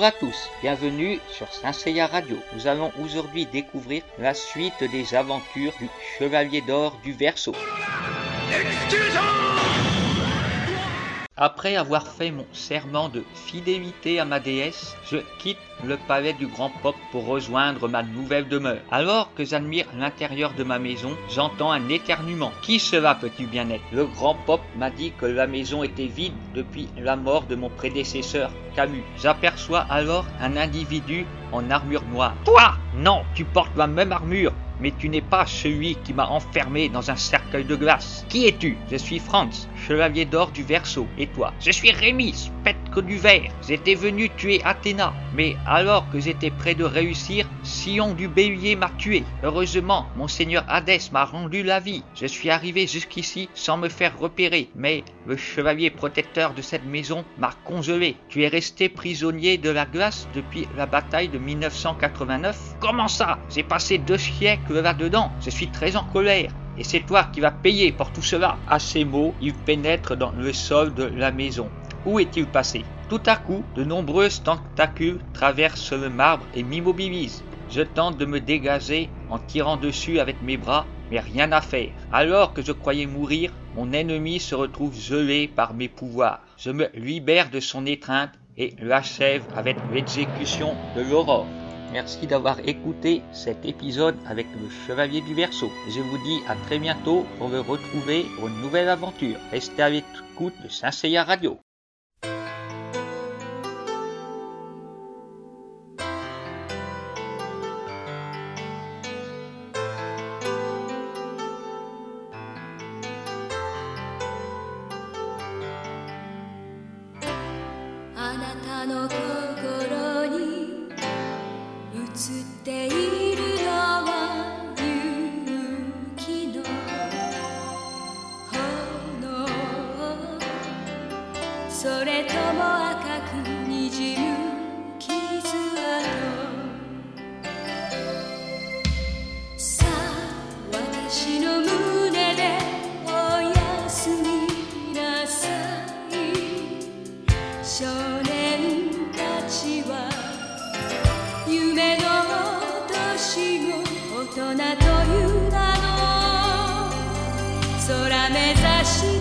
Bonjour à tous, bienvenue sur Saint-Seiya Radio. Nous allons aujourd'hui découvrir la suite des aventures du Chevalier d'Or du Verseau. Après avoir fait mon serment de fidélité à ma déesse, je quitte le palais du grand pop pour rejoindre ma nouvelle demeure. Alors que j'admire l'intérieur de ma maison, j'entends un éternuement. Qui cela peut-il bien être Le grand pop m'a dit que la maison était vide depuis la mort de mon prédécesseur, Camus. J'aperçois alors un individu en armure noire. Toi? Non, tu portes la même armure mais tu n'es pas celui qui m'a enfermé dans un cercueil de glace. Qui es-tu? Je suis Franz, chevalier d'or du Verseau. Et toi? Je suis Rémi, spectre du verre. J'étais venu tuer Athéna, mais alors que j'étais près de réussir, Sion du Bélier m'a tué. Heureusement, mon seigneur Hadès m'a rendu la vie. Je suis arrivé jusqu'ici sans me faire repérer, mais le chevalier protecteur de cette maison m'a congelé. Tu es resté prisonnier de la glace depuis la bataille de 1989 Comment ça? J'ai passé deux siècles là-dedans. Je suis très en colère. Et c'est toi qui vas payer pour tout cela. À ces mots, il pénètre dans le sol de la maison. Où est-il passé? Tout à coup, de nombreuses tentacules traversent le marbre et m'immobilisent. Je tente de me dégager en tirant dessus avec mes bras, mais rien à faire. Alors que je croyais mourir, mon ennemi se retrouve gelé par mes pouvoirs. Je me libère de son étreinte et l'achève avec l'exécution de l'aurore. Merci d'avoir écouté cet épisode avec le Chevalier du Verseau. Je vous dis à très bientôt pour le retrouver pour une nouvelle aventure. Restez à l'écoute de Saint-Seiya Radio. あの心に映っているのは勇気の炎。それとも夢の年も大人という名の空目指して